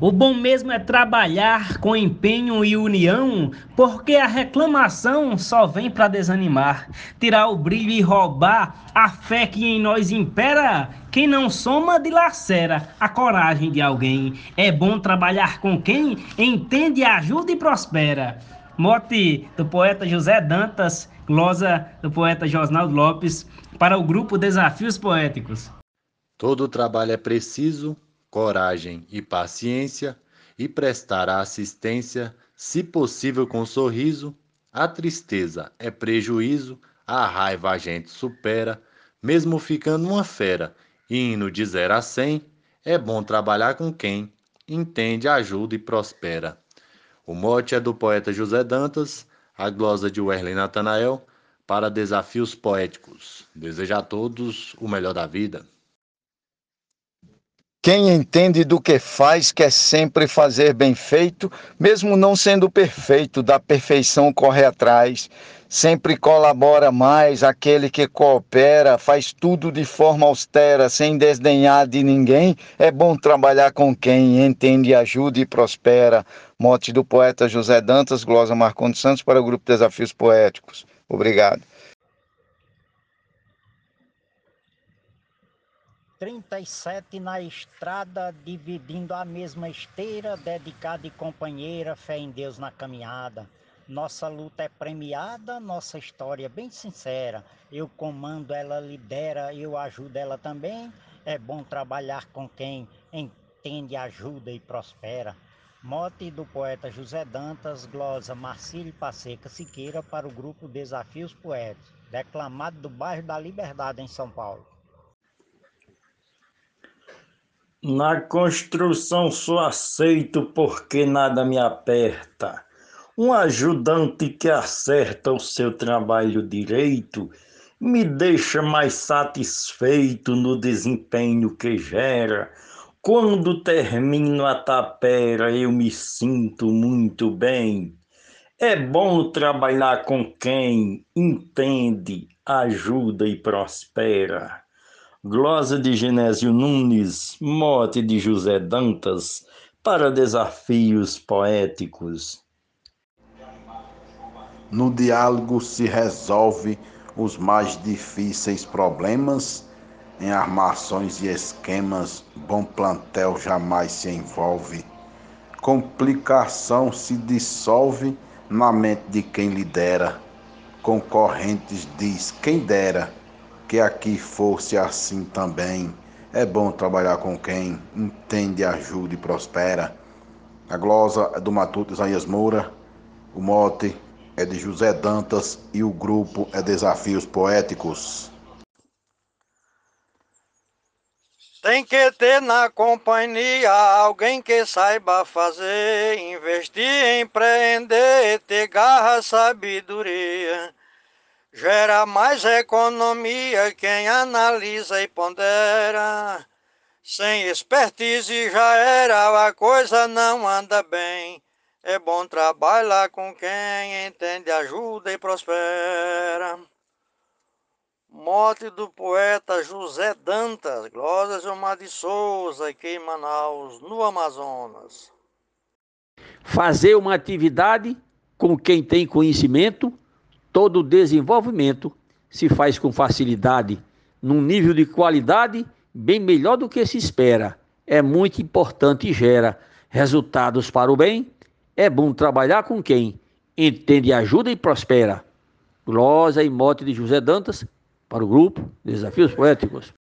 O bom mesmo é trabalhar com empenho e união, porque a reclamação só vem para desanimar, tirar o brilho e roubar a fé que em nós impera. Quem não soma dilacera a coragem de alguém. É bom trabalhar com quem entende, ajuda e prospera. Mote do poeta José Dantas, glosa do poeta Josnaldo Lopes, para o grupo Desafios Poéticos. Todo trabalho é preciso coragem e paciência e prestar a assistência, se possível com sorriso. A tristeza é prejuízo, a raiva a gente supera, mesmo ficando uma fera, indo de zero a cem, é bom trabalhar com quem entende, ajuda e prospera. O mote é do poeta José Dantas, a glosa de Wesley Natanael, para desafios poéticos. Desejo a todos o melhor da vida. Quem entende do que faz quer sempre fazer bem feito, mesmo não sendo perfeito, da perfeição corre atrás. Sempre colabora mais aquele que coopera, faz tudo de forma austera, sem desdenhar de ninguém. É bom trabalhar com quem entende, ajuda e prospera. Mote do poeta José Dantas, glosa Marcondes Santos para o grupo Desafios Poéticos. Obrigado. 37 na estrada, dividindo a mesma esteira, dedicada e companheira, fé em Deus na caminhada. Nossa luta é premiada, nossa história é bem sincera. Eu comando, ela lidera, eu ajudo ela também. É bom trabalhar com quem entende, ajuda e prospera. Mote do poeta José Dantas, glosa Marcílio Passeca Siqueira para o grupo Desafios Poéticos, declamado do bairro da Liberdade, em São Paulo. Na construção sou aceito porque nada me aperta. Um ajudante que acerta o seu trabalho direito me deixa mais satisfeito no desempenho que gera. Quando termino a tapera, eu me sinto muito bem. É bom trabalhar com quem entende, ajuda e prospera. Glosa de Genésio Nunes, mote de José Dantas, para desafios poéticos. No diálogo se resolve os mais difíceis problemas, em armações e esquemas, bom plantel jamais se envolve. Complicação se dissolve na mente de quem lidera. Concorrentes diz quem dera que aqui fosse assim também. É bom trabalhar com quem entende, ajuda e prospera. A glosa é do Matuto Isaías Moura, o mote é de José Dantas e o grupo é Desafios Poéticos. Tem que ter na companhia alguém que saiba fazer, investir, empreender, ter garra, sabedoria. Gera mais economia quem analisa e pondera. Sem expertise já era, a coisa não anda bem. É bom trabalhar com quem entende, ajuda e prospera. Morte do poeta José Dantas, Glória Gilmar de Souza, aqui em Manaus, no Amazonas. Fazer uma atividade com quem tem conhecimento Todo desenvolvimento se faz com facilidade, num nível de qualidade bem melhor do que se espera. É muito importante e gera resultados para o bem. É bom trabalhar com quem entende, ajuda e prospera. Glosa e mote de José Dantas para o grupo Desafios Poéticos.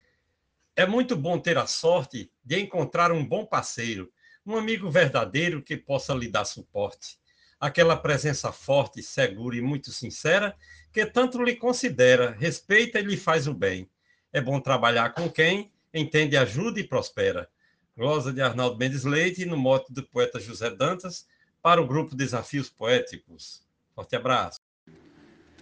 É muito bom ter a sorte de encontrar um bom parceiro, um amigo verdadeiro que possa lhe dar suporte aquela presença forte, segura e muito sincera, que tanto lhe considera, respeita e lhe faz o bem. É bom trabalhar com quem entende, ajuda e prospera. Glosa de Arnaldo Mendes Leite, no mote do poeta José Dantas, para o grupo Desafios Poéticos. Forte abraço.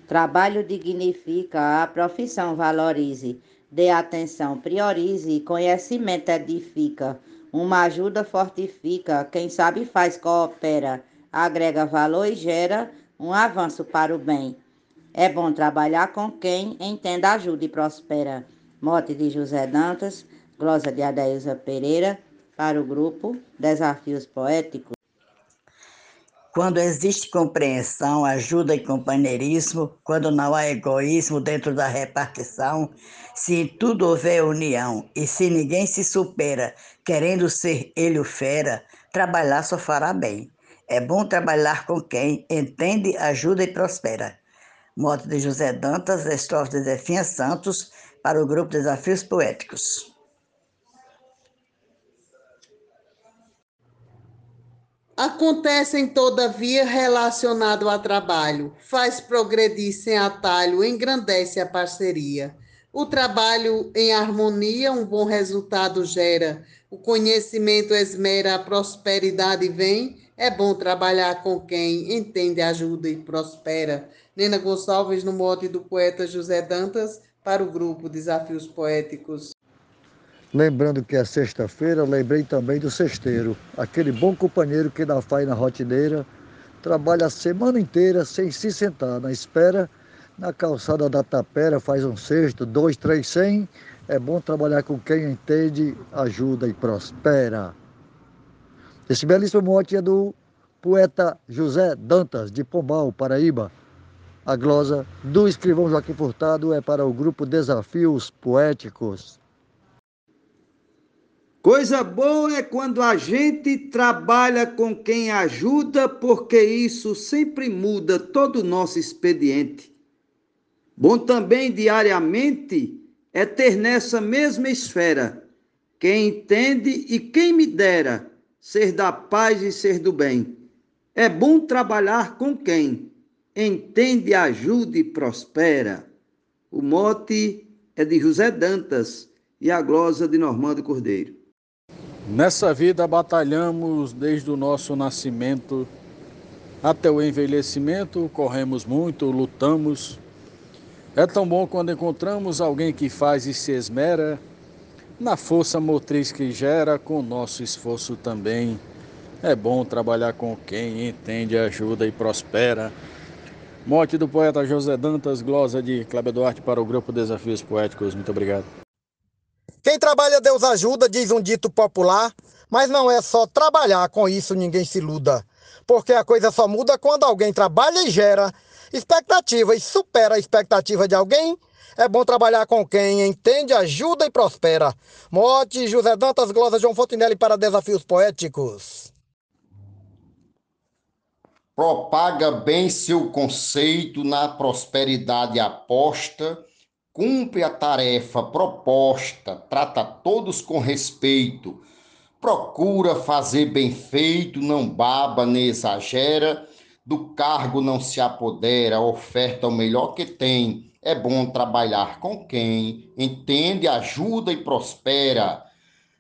Trabalho dignifica, a profissão valorize, dê atenção, priorize, conhecimento edifica, uma ajuda fortifica, quem sabe faz coopera agrega valor e gera um avanço para o bem. É bom trabalhar com quem entenda, ajuda e prospera. Mote de José Dantas, glosa de Adailza Pereira, para o grupo Desafios Poéticos. Quando existe compreensão, ajuda e companheirismo, quando não há egoísmo dentro da repartição, se em tudo houver união e se ninguém se supera, querendo ser ele o fera, trabalhar só fará bem. É bom trabalhar com quem entende, ajuda e prospera. Moto de José Dantas, estrofe de Zefinha Santos, para o grupo Desafios Poéticos. Acontecem, todavia, relacionado a trabalho, faz progredir sem atalho, engrandece a parceria. O trabalho em harmonia, um bom resultado gera. O conhecimento esmera, a prosperidade vem. É bom trabalhar com quem entende, ajuda e prospera. Nena Gonçalves, no mote do poeta José Dantas, para o grupo Desafios Poéticos. Lembrando que é sexta-feira, lembrei também do cesteiro, aquele bom companheiro que na faina rotineira trabalha a semana inteira sem se sentar na espera. Na calçada da tapera faz um cesto, dois, três, cem. É bom trabalhar com quem entende, ajuda e prospera. Esse belíssimo mote é do poeta José Dantas, de Pombal, Paraíba. A glosa do escrivão Joaquim Furtado é para o grupo Desafios Poéticos. Coisa boa é quando a gente trabalha com quem ajuda, porque isso sempre muda todo o nosso expediente. Bom também diariamente é ter nessa mesma esfera quem entende e quem me dera ser da paz e ser do bem. É bom trabalhar com quem entende, ajuda e prospera. O mote é de José Dantas e a glosa de Normando Cordeiro. Nessa vida batalhamos desde o nosso nascimento até o envelhecimento, corremos muito, lutamos. É tão bom quando encontramos alguém que faz e se esmera na força motriz que gera com nosso esforço também. É bom trabalhar com quem entende, ajuda e prospera. Morte do poeta José Dantas, glosa de Cléber Duarte para o grupo Desafios Poéticos. Muito obrigado. Quem trabalha, Deus ajuda, diz um dito popular, mas não é só trabalhar, com isso ninguém se iluda. Porque a coisa só muda quando alguém trabalha e gera expectativa e supera a expectativa de alguém. É bom trabalhar com quem entende, ajuda e prospera. Mote, José Dantas, Glosa, João Fontinelli para Desafios Poéticos. Propaga bem seu conceito na prosperidade aposta cumpre a tarefa proposta, trata todos com respeito, procura fazer bem feito, não baba nem exagera, do cargo não se apodera, oferta o melhor que tem. É bom trabalhar com quem entende, ajuda e prospera.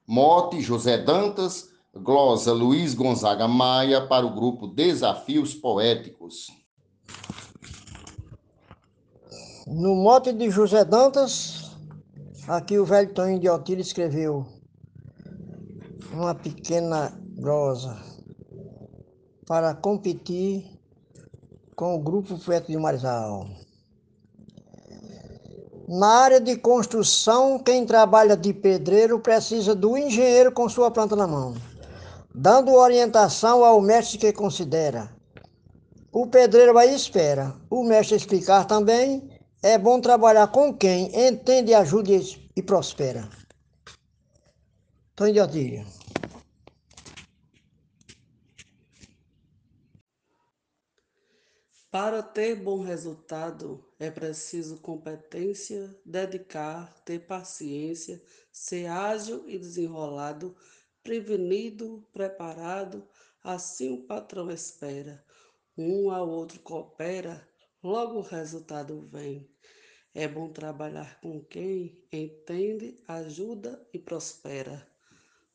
Mote José Dantas, glosa Luiz Gonzaga Maia para o grupo Desafios Poéticos. No mote de José Dantas, aqui o velho Toninho de Otílio escreveu uma pequena glosa para competir com o grupo Poeta de Marizal. Na área de construção, quem trabalha de pedreiro precisa do engenheiro com sua planta na mão, dando orientação ao mestre que considera. O pedreiro vai espera, o mestre explicar também é bom trabalhar com quem entende, ajuda e prospera. Tony de Para ter bom resultado, é preciso competência, dedicar, ter paciência, ser ágil e desenrolado, prevenido, preparado, assim o patrão espera. Um ao outro coopera, logo o resultado vem. É bom trabalhar com quem entende, ajuda e prospera.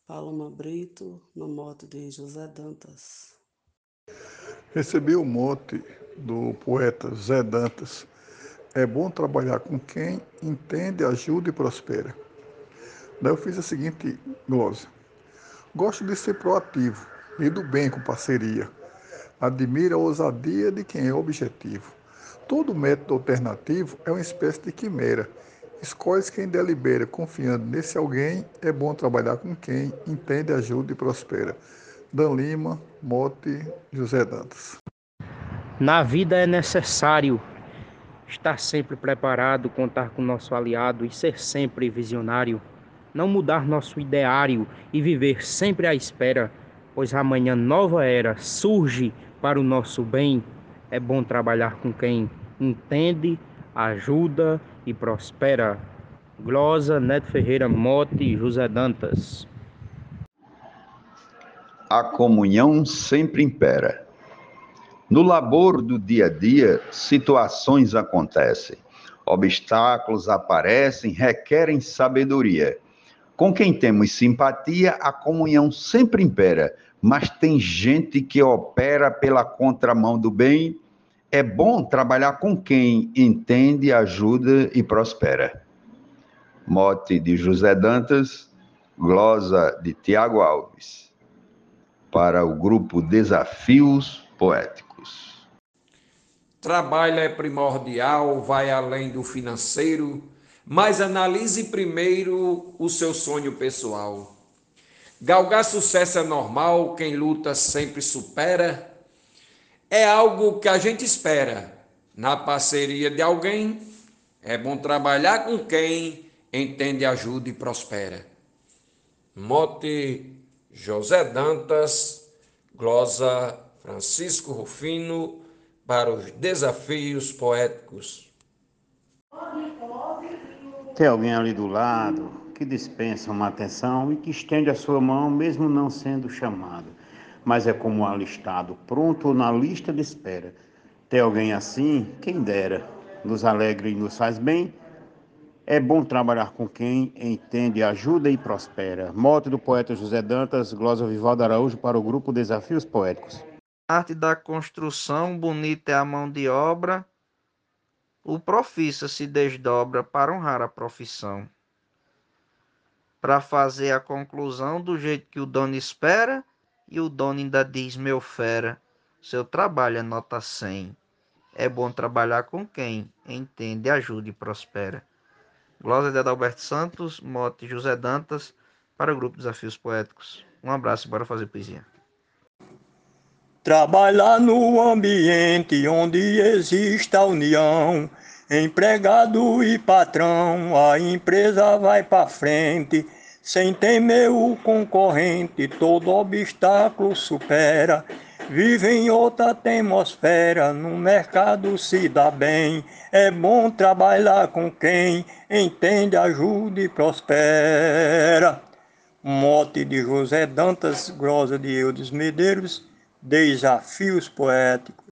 Paloma Brito, no mote de José Dantas. Recebi o mote do poeta Zé Dantas. É bom trabalhar com quem entende, ajuda e prospera. Daí eu fiz a seguinte glosa. Gosto de ser proativo, lido bem com parceria. Admira a ousadia de quem é objetivo Todo método alternativo é uma espécie de quimera. Escolhes quem delibera, confiando nesse alguém, é bom trabalhar com quem entende, ajuda e prospera. Dan Lima, Mote, José Dantas. Na vida é necessário estar sempre preparado, contar com nosso aliado e ser sempre visionário. Não mudar nosso ideário e viver sempre à espera, pois amanhã nova era surge para o nosso bem. É bom trabalhar com quem entende, ajuda e prospera. Glosa, Neto Ferreira Mote e José Dantas. A comunhão sempre impera. No labor do dia a dia, situações acontecem, obstáculos aparecem, requerem sabedoria. Com quem temos simpatia, a comunhão sempre impera, mas tem gente que opera pela contramão do bem é bom trabalhar com quem entende, ajuda e prospera. Mote de José Dantas, glosa de Tiago Alves. Para o grupo Desafios Poéticos. Trabalho é primordial, vai além do financeiro, mas analise primeiro o seu sonho pessoal. Galgar sucesso é normal, quem luta sempre supera é algo que a gente espera. Na parceria de alguém, é bom trabalhar com quem entende, ajuda e prospera. Mote José Dantas, glosa Francisco Rufino, para os desafios poéticos. Tem alguém ali do lado que dispensa uma atenção e que estende a sua mão, mesmo não sendo chamado mas é como um alistado, pronto na lista de espera. Tem alguém assim, quem dera, nos alegra e nos faz bem. É bom trabalhar com quem entende, ajuda e prospera. Mote do poeta José Dantas, Glosa Vivaldo Araújo para o grupo Desafios Poéticos. Arte da construção, bonita é a mão de obra. O profissa se desdobra para honrar a profissão. Para fazer a conclusão do jeito que o dono espera, e o dono ainda diz: Meu fera, seu trabalho é nota 100. É bom trabalhar com quem entende, ajuda e prospera. Glória de Adalberto Santos, Mote José Dantas, para o grupo Desafios Poéticos. Um abraço e bora fazer poesia. Trabalhar no ambiente onde existe a união, empregado e patrão, a empresa vai para frente sem temer o concorrente, todo obstáculo supera. Vive em outra atmosfera, no mercado se dá bem. É bom trabalhar com quem entende, ajuda e prospera. Mote de José Dantas, Grosa de Eudes Medeiros, Desafios Poéticos.